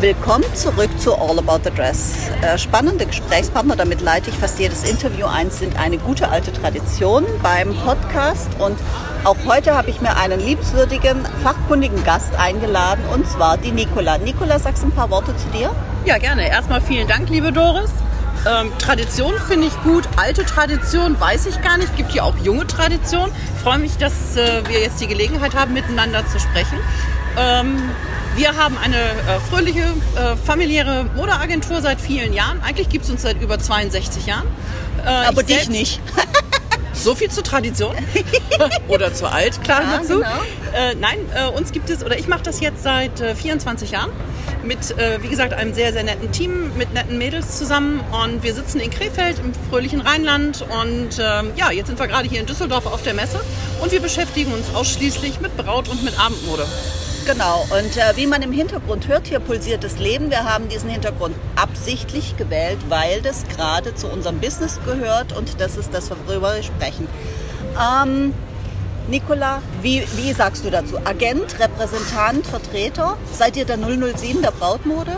Willkommen zurück zu All About the Dress. Äh, spannende Gesprächspartner, damit leite ich fast jedes Interview ein, sind eine gute alte Tradition beim Podcast. Und auch heute habe ich mir einen liebenswürdigen, fachkundigen Gast eingeladen, und zwar die Nicola. Nicola, sagst du ein paar Worte zu dir? Ja, gerne. Erstmal vielen Dank, liebe Doris. Ähm, Tradition finde ich gut. Alte Tradition weiß ich gar nicht. Gibt ja auch junge Tradition. Ich freue mich, dass äh, wir jetzt die Gelegenheit haben, miteinander zu sprechen. Ähm, wir haben eine äh, fröhliche, äh, familiäre Modeagentur seit vielen Jahren. Eigentlich gibt es uns seit über 62 Jahren. Äh, Aber dich nicht. so viel zur Tradition oder zu alt, klar ja, dazu. Genau. Äh, nein, äh, uns gibt es, oder ich mache das jetzt seit 24 Jahren mit, wie gesagt, einem sehr, sehr netten Team, mit netten Mädels zusammen. Und wir sitzen in Krefeld im fröhlichen Rheinland. Und ähm, ja, jetzt sind wir gerade hier in Düsseldorf auf der Messe. Und wir beschäftigen uns ausschließlich mit Braut und mit Abendmode. Genau, und äh, wie man im Hintergrund hört, hier pulsiert das Leben. Wir haben diesen Hintergrund absichtlich gewählt, weil das gerade zu unserem Business gehört und das ist das, worüber wir sprechen. Ähm, Nicola, wie, wie sagst du dazu? Agent, Repräsentant, Vertreter? Seid ihr der 007 der Brautmode?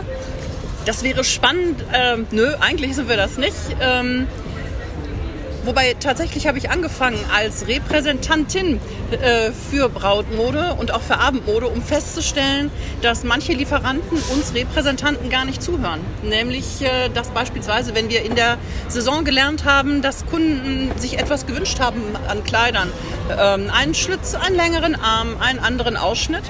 Das wäre spannend. Ähm, nö, eigentlich sind wir das nicht. Ähm, Wobei tatsächlich habe ich angefangen als Repräsentantin äh, für Brautmode und auch für Abendmode, um festzustellen, dass manche Lieferanten uns Repräsentanten gar nicht zuhören. Nämlich, äh, dass beispielsweise, wenn wir in der Saison gelernt haben, dass Kunden sich etwas gewünscht haben an Kleidern, ähm, einen Schlitz, einen längeren Arm, einen anderen Ausschnitt,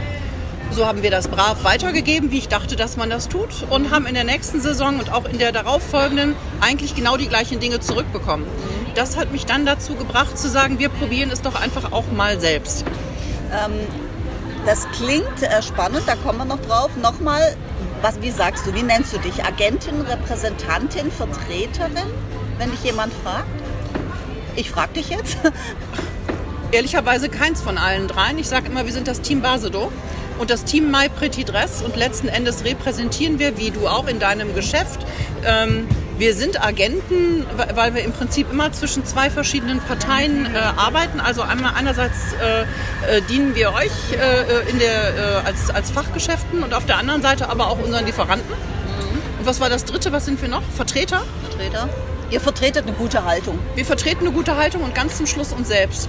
so haben wir das brav weitergegeben, wie ich dachte, dass man das tut und haben in der nächsten Saison und auch in der darauffolgenden eigentlich genau die gleichen Dinge zurückbekommen das hat mich dann dazu gebracht zu sagen, wir probieren es doch einfach auch mal selbst. Ähm, das klingt äh, spannend, da kommen wir noch drauf. Nochmal, was, wie sagst du, wie nennst du dich? Agentin, Repräsentantin, Vertreterin, wenn dich jemand fragt? Ich frage dich jetzt. Ehrlicherweise keins von allen dreien. Ich sage immer, wir sind das Team Basedo und das Team My Pretty Dress und letzten Endes repräsentieren wir, wie du auch in deinem Geschäft, ähm, wir sind Agenten, weil wir im Prinzip immer zwischen zwei verschiedenen Parteien äh, arbeiten. Also einmal einerseits äh, äh, dienen wir euch äh, in der, äh, als, als Fachgeschäften und auf der anderen Seite aber auch unseren Lieferanten. Mhm. Und was war das Dritte? Was sind wir noch? Vertreter? Vertreter. Ihr vertretet eine gute Haltung. Wir vertreten eine gute Haltung und ganz zum Schluss uns selbst.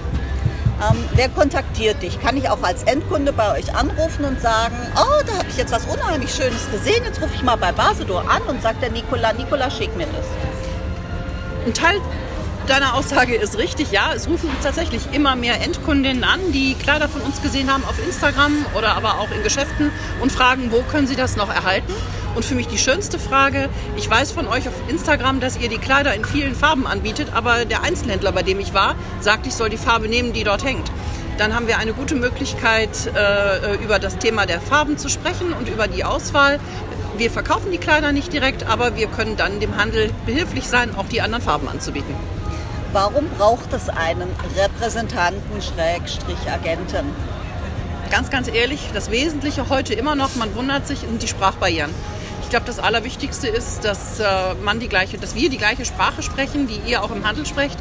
Ähm, wer kontaktiert dich? Kann ich auch als Endkunde bei euch anrufen und sagen, oh, da habe ich jetzt was unheimlich Schönes gesehen, jetzt rufe ich mal bei Basedor an und sagt der Nikola, Nikola, schick mir das. Ein Teil deiner Aussage ist richtig, ja. Es rufen tatsächlich immer mehr Endkundinnen an, die Kleider von uns gesehen haben auf Instagram oder aber auch in Geschäften und fragen, wo können sie das noch erhalten? Und für mich die schönste Frage, ich weiß von euch auf Instagram, dass ihr die Kleider in vielen Farben anbietet, aber der Einzelhändler, bei dem ich war, sagt, ich soll die Farbe nehmen, die dort hängt. Dann haben wir eine gute Möglichkeit, äh, über das Thema der Farben zu sprechen und über die Auswahl. Wir verkaufen die Kleider nicht direkt, aber wir können dann dem Handel behilflich sein, auch die anderen Farben anzubieten. Warum braucht es einen Repräsentanten, Schrägstrich, Agenten? Ganz, ganz ehrlich, das Wesentliche heute immer noch, man wundert sich, sind die Sprachbarrieren. Ich glaube, das Allerwichtigste ist, dass, äh, man die gleiche, dass wir die gleiche Sprache sprechen, die ihr auch im Handel sprecht,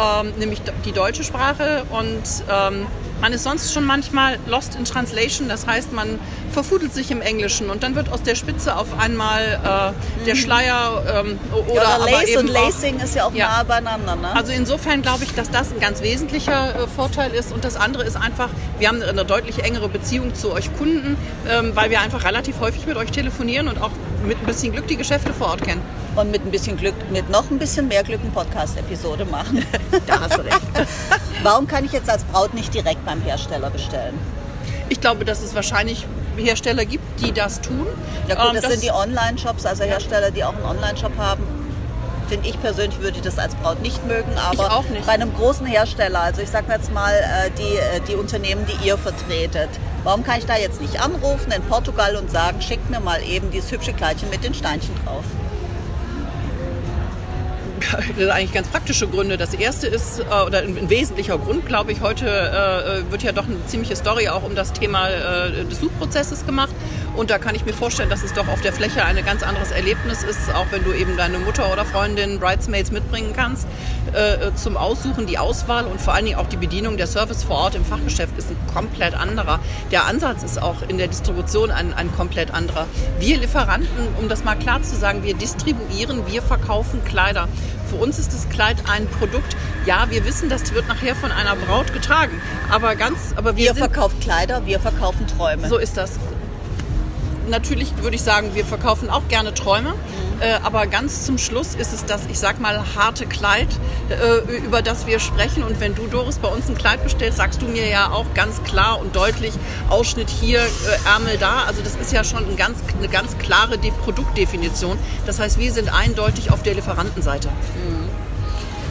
ähm, nämlich die deutsche Sprache. Und ähm, man ist sonst schon manchmal lost in translation, das heißt, man verfudelt sich im Englischen und dann wird aus der Spitze auf einmal äh, der mhm. Schleier ähm, oder, ja, oder Lace und Lacing ist ja auch ja. nah beieinander. Ne? Also insofern glaube ich, dass das ein ganz wesentlicher äh, Vorteil ist und das andere ist einfach, wir haben eine deutlich engere Beziehung zu euch Kunden, ähm, weil wir einfach relativ häufig mit euch telefonieren und auch mit ein bisschen Glück die Geschäfte vor Ort kennen und mit ein bisschen Glück, mit noch ein bisschen mehr Glück eine Podcast-Episode machen. da hast du recht. Warum kann ich jetzt als Braut nicht direkt beim Hersteller bestellen? Ich glaube, dass es wahrscheinlich Hersteller gibt, die das tun. Ja gut, ähm, das, das sind die Online-Shops, also Hersteller, die auch einen Online-Shop haben. Finde ich persönlich würde das als Braut nicht mögen, aber nicht. bei einem großen Hersteller, also ich sage jetzt mal äh, die, äh, die Unternehmen, die ihr vertretet, warum kann ich da jetzt nicht anrufen in Portugal und sagen, schickt mir mal eben dieses hübsche Kleidchen mit den Steinchen drauf? Das eigentlich ganz praktische Gründe. Das erste ist, äh, oder ein wesentlicher Grund, glaube ich, heute äh, wird ja doch eine ziemliche Story auch um das Thema äh, des Suchprozesses gemacht. Und da kann ich mir vorstellen, dass es doch auf der Fläche ein ganz anderes Erlebnis ist, auch wenn du eben deine Mutter oder Freundin, Bridesmaids mitbringen kannst äh, zum Aussuchen. Die Auswahl und vor allen Dingen auch die Bedienung der Service vor Ort im Fachgeschäft ist ein komplett anderer. Der Ansatz ist auch in der Distribution ein, ein komplett anderer. Wir Lieferanten, um das mal klar zu sagen, wir distribuieren, wir verkaufen Kleider. Für uns ist das Kleid ein Produkt. Ja, wir wissen, das wird nachher von einer Braut getragen. Aber ganz, aber wir, wir verkaufen Kleider, wir verkaufen Träume. So ist das natürlich würde ich sagen, wir verkaufen auch gerne Träume. Äh, aber ganz zum Schluss ist es das, ich sag mal, harte Kleid, äh, über das wir sprechen. Und wenn du, Doris, bei uns ein Kleid bestellst, sagst du mir ja auch ganz klar und deutlich, Ausschnitt hier, äh, Ärmel da. Also das ist ja schon ein ganz, eine ganz klare De Produktdefinition. Das heißt, wir sind eindeutig auf der Lieferantenseite. Mhm.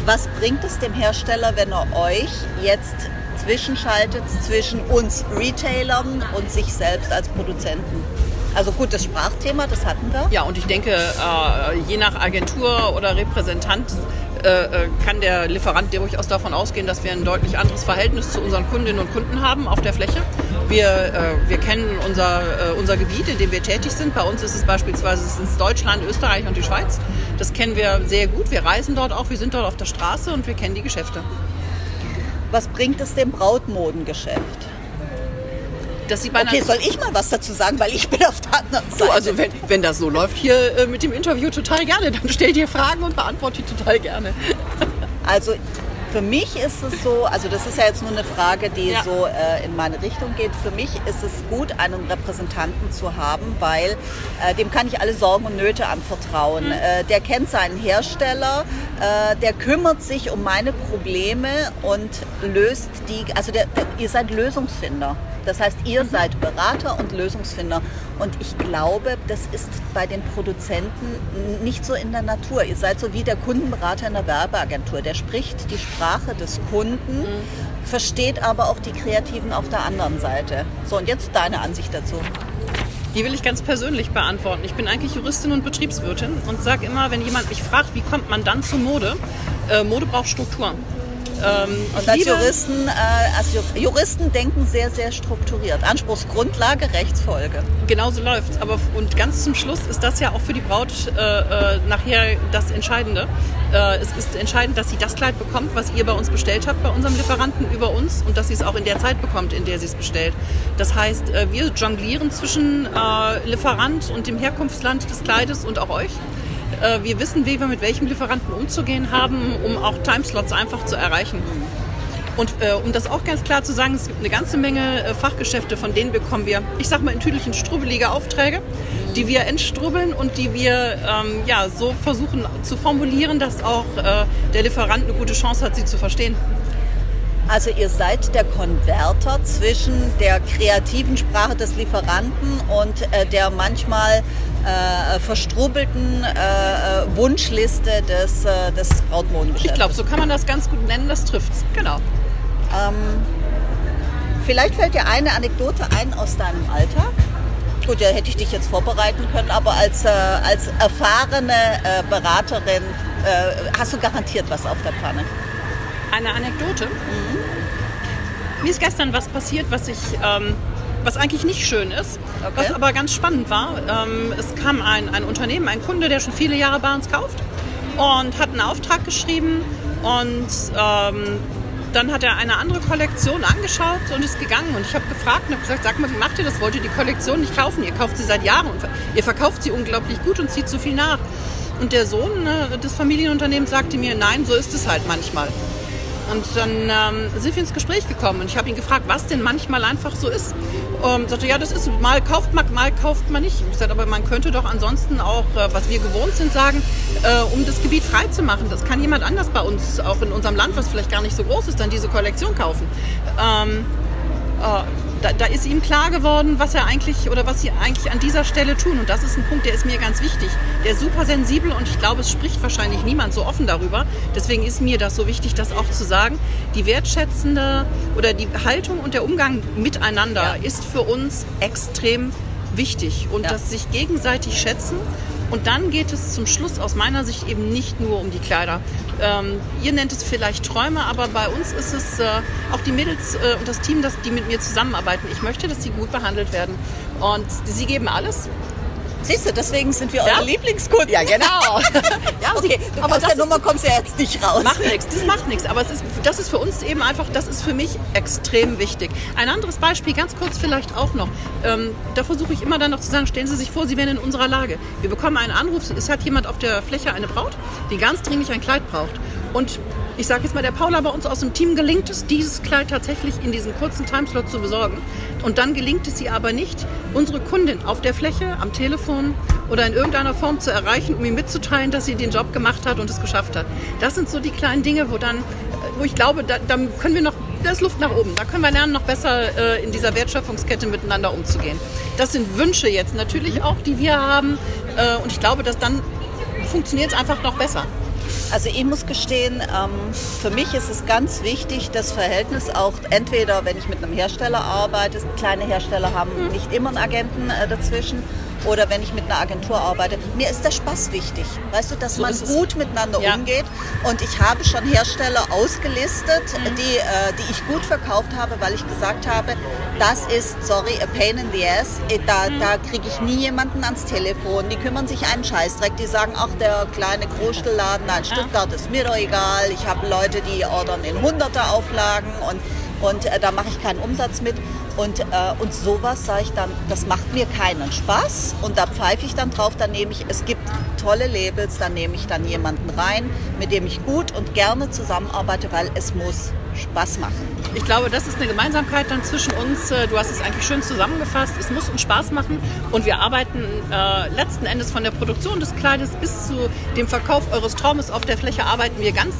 Was bringt es dem Hersteller, wenn er euch jetzt zwischenschaltet zwischen uns Retailern und sich selbst als Produzenten? Also gut, das Sprachthema, das hatten wir. Ja, und ich denke, äh, je nach Agentur oder Repräsentant äh, äh, kann der Lieferant durchaus davon ausgehen, dass wir ein deutlich anderes Verhältnis zu unseren Kundinnen und Kunden haben auf der Fläche. Wir, wir kennen unser, unser Gebiet, in dem wir tätig sind. Bei uns ist es beispielsweise es ist Deutschland, Österreich und die Schweiz. Das kennen wir sehr gut. Wir reisen dort auch, wir sind dort auf der Straße und wir kennen die Geschäfte. Was bringt es dem Brautmodengeschäft? Dass sie bei Okay, soll ich mal was dazu sagen, weil ich bin auf der anderen Seite. So, also wenn, wenn das so läuft hier äh, mit dem Interview, total gerne. Dann stell dir Fragen und beantworte die total gerne. Also für mich ist es so, also das ist ja jetzt nur eine Frage, die ja. so äh, in meine Richtung geht. Für mich ist es gut, einen Repräsentanten zu haben, weil äh, dem kann ich alle Sorgen und Nöte anvertrauen. Mhm. Äh, der kennt seinen Hersteller, äh, der kümmert sich um meine Probleme und löst die, also der, der, ihr seid Lösungsfinder. Das heißt, ihr mhm. seid Berater und Lösungsfinder. Und ich glaube, das ist bei den Produzenten nicht so in der Natur. Ihr seid so wie der Kundenberater in der Werbeagentur. Der spricht die Sprache des Kunden, mhm. versteht aber auch die Kreativen auf der anderen Seite. So, und jetzt deine Ansicht dazu. Die will ich ganz persönlich beantworten. Ich bin eigentlich Juristin und Betriebswirtin und sage immer, wenn jemand mich fragt, wie kommt man dann zu Mode? Äh, Mode braucht Struktur. Ähm, und als Juristen, äh, als Juristen denken sehr, sehr strukturiert. Anspruchsgrundlage, Rechtsfolge. Genau so läuft es. und ganz zum Schluss ist das ja auch für die Braut äh, äh, nachher das Entscheidende. Äh, es ist entscheidend, dass sie das Kleid bekommt, was ihr bei uns bestellt habt, bei unserem Lieferanten über uns und dass sie es auch in der Zeit bekommt, in der sie es bestellt. Das heißt, äh, wir jonglieren zwischen äh, Lieferant und dem Herkunftsland des Kleides und auch euch. Äh, wir wissen, wie wir mit welchem Lieferanten umzugehen haben, um auch Timeslots einfach zu erreichen. Und äh, um das auch ganz klar zu sagen, es gibt eine ganze Menge äh, Fachgeschäfte, von denen bekommen wir, ich sag mal in Tüdelchen, strubbelige Aufträge, die wir entstrubbeln und die wir ähm, ja, so versuchen zu formulieren, dass auch äh, der Lieferant eine gute Chance hat, sie zu verstehen. Also ihr seid der Konverter zwischen der kreativen Sprache des Lieferanten und äh, der manchmal äh, verstrubbelten äh, äh Wunschliste des, äh, des Brautmodengeschäfts. Ich glaube, so kann man das ganz gut nennen, das trifft's. Genau. Ähm, vielleicht fällt dir eine Anekdote ein aus deinem Alltag. Gut, ja, hätte ich dich jetzt vorbereiten können, aber als, äh, als erfahrene Beraterin hast du garantiert was auf der Pfanne eine Anekdote. Mhm. Mir ist gestern was passiert, was ich, ähm, was eigentlich nicht schön ist, okay. was aber ganz spannend war. Ähm, es kam ein, ein Unternehmen, ein Kunde, der schon viele Jahre bei uns kauft und hat einen Auftrag geschrieben und ähm, dann hat er eine andere Kollektion angeschaut und ist gegangen. Und ich habe gefragt und habe gesagt, sag mal, wie macht ihr das? Wollt ihr die Kollektion nicht kaufen? Ihr kauft sie seit Jahren und ihr verkauft sie unglaublich gut und zieht zu viel nach. Und der Sohn äh, des Familienunternehmens sagte mir, nein, so ist es halt manchmal. Und dann ähm, sind wir ins Gespräch gekommen und ich habe ihn gefragt, was denn manchmal einfach so ist. Und sagte, ja, das ist, mal kauft man, mal kauft man nicht. Ich sagte, aber man könnte doch ansonsten auch, äh, was wir gewohnt sind, sagen, äh, um das Gebiet frei zu machen. Das kann jemand anders bei uns, auch in unserem Land, was vielleicht gar nicht so groß ist, dann diese Kollektion kaufen. Ähm, äh, da, da, ist ihm klar geworden, was er eigentlich oder was sie eigentlich an dieser Stelle tun. Und das ist ein Punkt, der ist mir ganz wichtig. Der ist super sensibel und ich glaube, es spricht wahrscheinlich niemand so offen darüber. Deswegen ist mir das so wichtig, das auch zu sagen. Die wertschätzende oder die Haltung und der Umgang miteinander ja. ist für uns extrem wichtig und Ja. das sich gegenseitig schätzen. Und dann geht es zum Schluss aus meiner Sicht eben nicht nur um die Kleider. Ähm, ihr nennt es vielleicht Träume, aber bei uns ist es äh, auch die Mädels äh, und das Team, das, die mit mir zusammenarbeiten. Ich möchte, dass sie gut behandelt werden. Und sie geben alles. Siehst du, deswegen sind wir Ja? eure Lieblingskunden. Ja, genau. ja, Okay, du aber aus der Nummer kommst du ja jetzt nicht raus. Macht nichts, das macht nichts. Aber es ist, das ist für uns eben einfach, das ist für mich extrem wichtig. Ein anderes Beispiel, ganz kurz vielleicht auch noch. Ähm, da versuche ich immer dann noch zu sagen, stellen Sie sich vor, Sie wären in unserer Lage. Wir bekommen einen Anruf, es hat jemand auf der Fläche eine Braut, die ganz dringlich ein Kleid braucht. Und ich sage jetzt mal, der Paula bei uns aus dem Team gelingt es, dieses Kleid tatsächlich in diesem kurzen Timeslot zu besorgen. Und dann gelingt es ihr aber nicht, unsere Kundin auf der Fläche, am Telefon oder in irgendeiner Form zu erreichen, um ihr mitzuteilen, dass sie den Job gemacht hat und es geschafft hat. Das sind so die kleinen Dinge, wo dann, wo ich glaube, da, da können wir noch, da ist Luft nach oben. Da können wir lernen, noch besser äh, in dieser Wertschöpfungskette miteinander umzugehen. Das sind Wünsche jetzt natürlich auch, die wir haben. Äh, und ich glaube, dass dann funktioniert es einfach noch besser. Also ich muss gestehen, ähm, für mich ist es ganz wichtig, das Verhältnis auch entweder, wenn ich mit einem Hersteller arbeite, kleine Hersteller haben Mhm. nicht immer einen Agenten äh, dazwischen, oder wenn ich mit einer Agentur arbeite. Mir ist der Spaß wichtig. Weißt du, dass So man gut miteinander Ja. umgeht. Und ich habe schon Hersteller ausgelistet, Mhm. die, äh, die ich gut verkauft habe, weil ich gesagt habe, das ist, sorry, a pain in the ass. Äh, Da, Mhm. da kriege ich nie jemanden ans Telefon. Die kümmern sich einen Scheißdreck. Die sagen, ach, der kleine Großstellladen da in Stuttgart ist mir doch egal. Ich habe Leute, die ordern in Hunderter Auflagen und, und äh, da mache ich keinen Umsatz mit. Und, äh, und sowas sage ich dann, das macht mir keinen Spaß. Und da pfeife ich dann drauf, dann nehme ich, es gibt tolle Labels, dann nehme ich dann jemanden rein, mit dem ich gut und gerne zusammenarbeite, weil es muss Spaß machen. Ich glaube, das ist eine Gemeinsamkeit dann zwischen uns. Äh, Du hast es eigentlich schön zusammengefasst. Es muss uns Spaß machen und wir arbeiten äh, letzten Endes von der Produktion des Kleides bis zu dem Verkauf eures Traumes auf der Fläche arbeiten wir ganz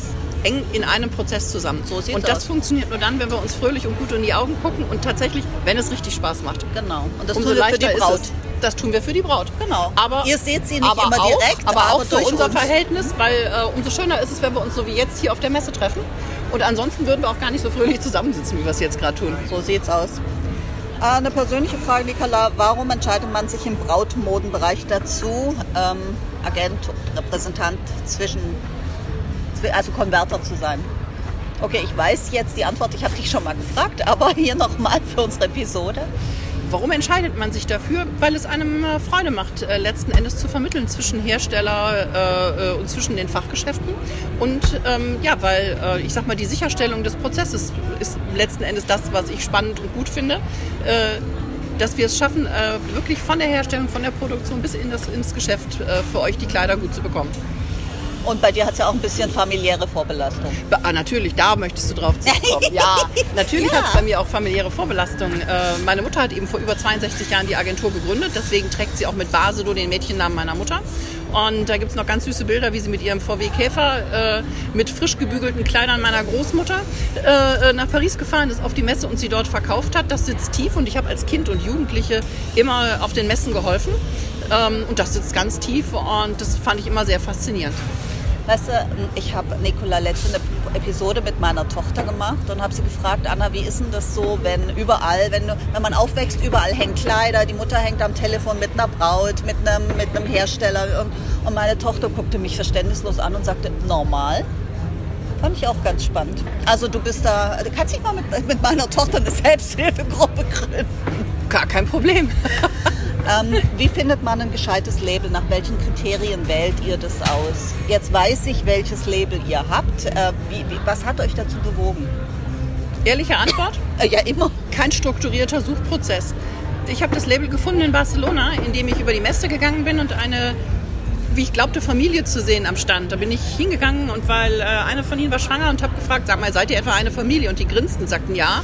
eng in einem Prozess zusammen. So sieht's und das aus. funktioniert nur dann, wenn wir uns fröhlich und gut in die Augen gucken und tatsächlich, wenn es richtig Spaß macht. Genau. Und das Umso tun wir für die leichter Braut. ist es. Das tun wir für die Braut. Genau. Aber Ihr seht sie nicht immer auch, direkt, aber auch aber für durch unser uns. Verhältnis, weil äh, umso schöner ist es, wenn wir uns so wie jetzt hier auf der Messe treffen. Und ansonsten würden wir auch gar nicht so fröhlich zusammensitzen, wie wir es jetzt gerade tun. So sieht's aus. Äh, Eine persönliche Frage, Nicola. Warum entscheidet man sich im Brautmodenbereich dazu, ähm, Agent, Repräsentant zwischen, zwi- also Konverter zu sein? Okay, ich weiß jetzt die Antwort, ich habe dich schon mal gefragt, aber hier nochmal für unsere Episode. Warum entscheidet man sich dafür? Weil es einem äh, Freude macht, äh, letzten Endes zu vermitteln zwischen Hersteller äh, und zwischen den Fachgeschäften. Und ähm, ja, weil ich sag mal, die Sicherstellung des Prozesses ist letzten Endes das, was ich spannend und gut finde. Dass wir es schaffen, wirklich von der Herstellung, von der Produktion bis in das, ins Geschäft für euch die Kleider gut zu bekommen. Und bei dir hat es ja auch ein bisschen familiäre Vorbelastung. Ah, natürlich, da möchtest du drauf zurückkommen. Ja, natürlich Ja. hat es bei mir auch familiäre Vorbelastung. Äh, meine Mutter hat eben vor über 62 Jahren die Agentur gegründet. Deswegen trägt sie auch mit Basedo den Mädchennamen meiner Mutter. Und da gibt es noch ganz süße Bilder, wie sie mit ihrem VW Käfer äh, mit frisch gebügelten Kleidern meiner Großmutter äh, nach Paris gefahren ist auf die Messe und sie dort verkauft hat. Das sitzt tief und ich habe als Kind und Jugendliche immer auf den Messen geholfen. Ähm, und das sitzt ganz tief und das fand ich immer sehr faszinierend. Weißt du, ich habe Nicola letzte eine Episode mit meiner Tochter gemacht und habe sie gefragt, Anna, wie ist denn das so, wenn überall, wenn, du, wenn man aufwächst, überall hängen Kleider, die Mutter hängt am Telefon mit einer Braut, mit einem, mit einem Hersteller und, und meine Tochter guckte mich verständnislos an und sagte, normal? Fand ich auch ganz spannend. Also du bist da, du kannst dich mal mit, mit meiner Tochter eine Selbsthilfegruppe gründen. Gar kein Problem. Ähm, wie findet man ein gescheites Label? Nach welchen Kriterien wählt ihr das aus? Jetzt weiß ich, welches Label ihr habt. Äh, wie, wie, was hat euch dazu bewogen? Ehrliche Antwort? Äh, ja, immer. kein strukturierter Suchprozess. Ich habe das Label gefunden in Barcelona, indem ich über die Messe gegangen bin und eine, wie ich glaubte, Familie zu sehen am Stand. Da bin ich hingegangen und weil äh, eine von ihnen war schwanger und habe gefragt, sag mal, seid ihr etwa eine Familie? Und die grinsten und sagten ja.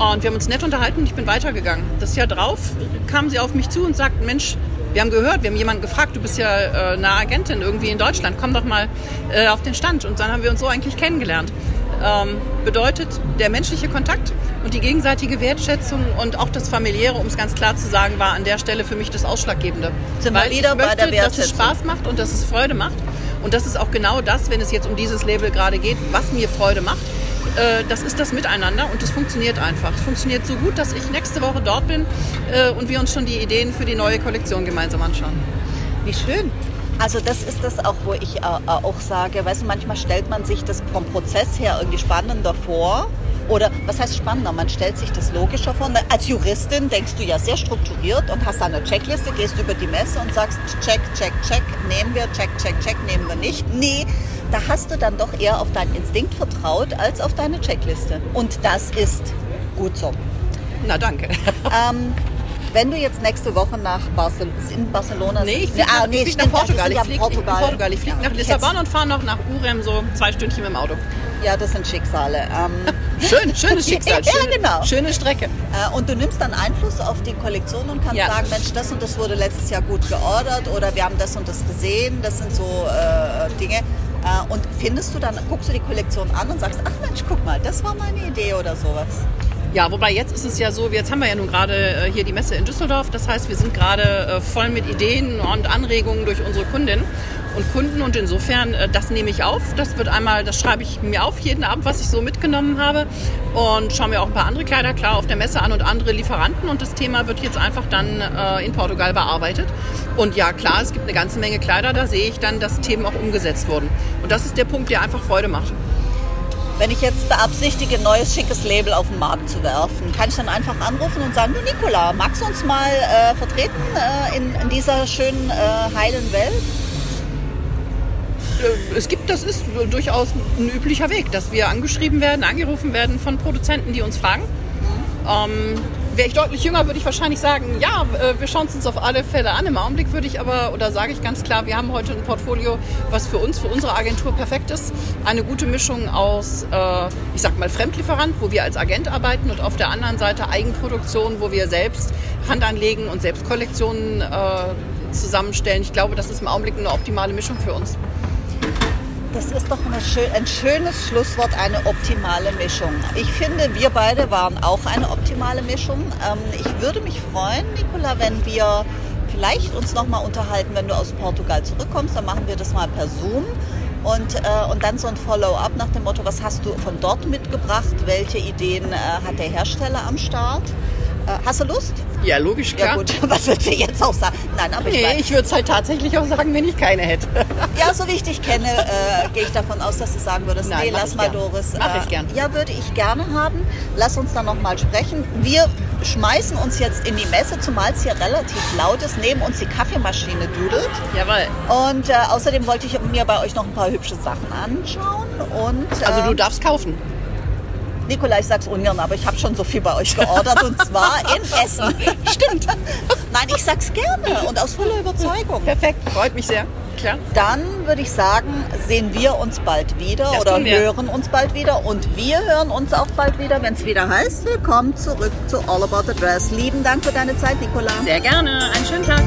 Und wir haben uns nett unterhalten und ich bin weitergegangen. Das Jahr drauf kamen sie auf mich zu und sagten, Mensch, wir haben gehört, wir haben jemanden gefragt, du bist ja äh, eine Agentin irgendwie in Deutschland, komm doch mal äh, auf den Stand. Und dann haben wir uns so eigentlich kennengelernt. Ähm, bedeutet der menschliche Kontakt und die gegenseitige Wertschätzung und auch das familiäre, um es ganz klar zu sagen, war an der Stelle für mich das Ausschlaggebende. Sind Weil wieder ich bei möchte, der dass es. Spaß macht und dass es Freude macht. Und das ist auch genau das, wenn es jetzt um dieses Label gerade geht, was mir Freude macht. Äh, das ist das Miteinander und es funktioniert einfach. Es funktioniert so gut, dass ich nächste Woche dort bin äh, und wir uns schon die Ideen für die neue Kollektion gemeinsam anschauen. Wie schön. Also das ist das auch, wo ich äh, auch sage, weißt du, manchmal stellt man sich das vom Prozess her irgendwie spannender vor. Oder was heißt spannender? Man stellt sich das logischer vor. Als Juristin denkst du ja sehr strukturiert und hast eine Checkliste, gehst über die Messe und sagst, check, check, check, nehmen wir, check, check, check, nehmen wir nicht. Nee, da hast du dann doch eher auf deinen Instinkt vertraut als auf deine Checkliste. Und das ist gut so. Na danke. Ähm, wenn du jetzt nächste Woche nach Barcel in Barcelona Nee, ich fliege ah, nach, nee, flieg nach Portugal. Ich ist ja fliege Portugal. Portugal. Ich fliege Ja, nach Lissabon und fahre noch nach Urem so zwei Stündchen mit dem Auto. Ja, das sind Schicksale. Ähm, Schön, schönes Schicksal. Ja, Schöne, genau. schöne Strecke. Äh, Und du nimmst dann Einfluss auf die Kollektion und kannst Ja. sagen, Mensch, das und das wurde letztes Jahr gut geordert oder wir haben das und das gesehen. Das sind so äh, Dinge. Äh, und findest du dann, guckst du die Kollektion an und sagst, ach Mensch, guck mal, das war meine Idee oder sowas. Ja, wobei jetzt ist es ja so, jetzt haben wir ja nun gerade äh, hier die Messe in Düsseldorf. Das heißt, wir sind gerade äh, voll mit Ideen und Anregungen durch unsere Kundinnen und Kunden. Und insofern, äh, das nehme ich auf. Das wird einmal, das schreibe ich mir auf jeden Abend, was ich so mitgenommen habe. Und schaue mir auch ein paar andere Kleider klar auf der Messe an und andere Lieferanten. Und das Thema wird jetzt einfach dann äh, in Portugal bearbeitet. Und ja, klar, es gibt eine ganze Menge Kleider. Da sehe ich dann, dass Themen auch umgesetzt wurden. Und das ist der Punkt, der einfach Freude macht. Wenn ich jetzt beabsichtige, ein neues schickes Label auf den Markt zu werfen, kann ich dann einfach anrufen und sagen, du Nicola, magst du uns mal äh, vertreten äh, in, in dieser schönen, äh, heilen Welt? Äh, es gibt, das ist durchaus ein üblicher Weg, dass wir angeschrieben werden, angerufen werden von Produzenten, die uns fragen. Ähm, Wäre ich deutlich jünger, würde ich wahrscheinlich sagen, ja, äh, wir schauen es uns auf alle Fälle an. Im Augenblick würde ich aber, oder sage ich ganz klar, wir haben heute ein Portfolio, was für uns, für unsere Agentur perfekt ist. Eine gute Mischung aus, äh, ich sag mal, Fremdlieferant, wo wir als Agent arbeiten und auf der anderen Seite Eigenproduktion, wo wir selbst Hand anlegen und selbst Kollektionen äh, zusammenstellen. Ich glaube, das ist im Augenblick eine optimale Mischung für uns. Das ist doch schön, ein schönes Schlusswort, eine optimale Mischung. Ich finde, wir beide waren auch eine optimale Mischung. Ähm, ich würde mich freuen, Nicola, wenn wir vielleicht uns nochmal unterhalten, wenn du aus Portugal zurückkommst. Dann machen wir das mal per Zoom. Und, äh, und dann so ein Follow-up nach dem Motto, was hast du von dort mitgebracht? Welche Ideen äh, hat der Hersteller am Start? Äh, hast du Lust? Ja, logisch, klar. Ja gut, was willst du jetzt auch sagen? Nein, aber ich Nee, weiß, ich würde es halt tatsächlich auch sagen, wenn ich keine hätte. Ja, so wie ich dich kenne, äh, gehe ich davon aus, dass du sagen würdest, Nein, nee, mach lass mal gern. Doris. Mach äh, ich gern. Ja, würde ich gerne haben. Lass uns dann nochmal sprechen. Wir schmeißen uns jetzt in die Messe, zumal es hier relativ laut ist, neben uns die Kaffeemaschine dudelt. Jawohl. Und äh, außerdem wollte ich mir bei euch noch ein paar hübsche Sachen anschauen. Und, äh, Also du darfst kaufen. Nikola, ich sag's ungern, aber ich habe schon so viel bei euch geordert und zwar in Essen. Stimmt. Nein, ich sag's gerne und aus voller Überzeugung. Perfekt, freut mich sehr. Klar. Dann würde ich sagen, sehen wir uns bald wieder Das oder hören uns bald wieder. Und wir hören uns auch bald wieder, wenn es wieder heißt, willkommen zurück zu All About the Dress. Lieben Dank für deine Zeit, Nicola. Sehr gerne. Einen schönen Tag.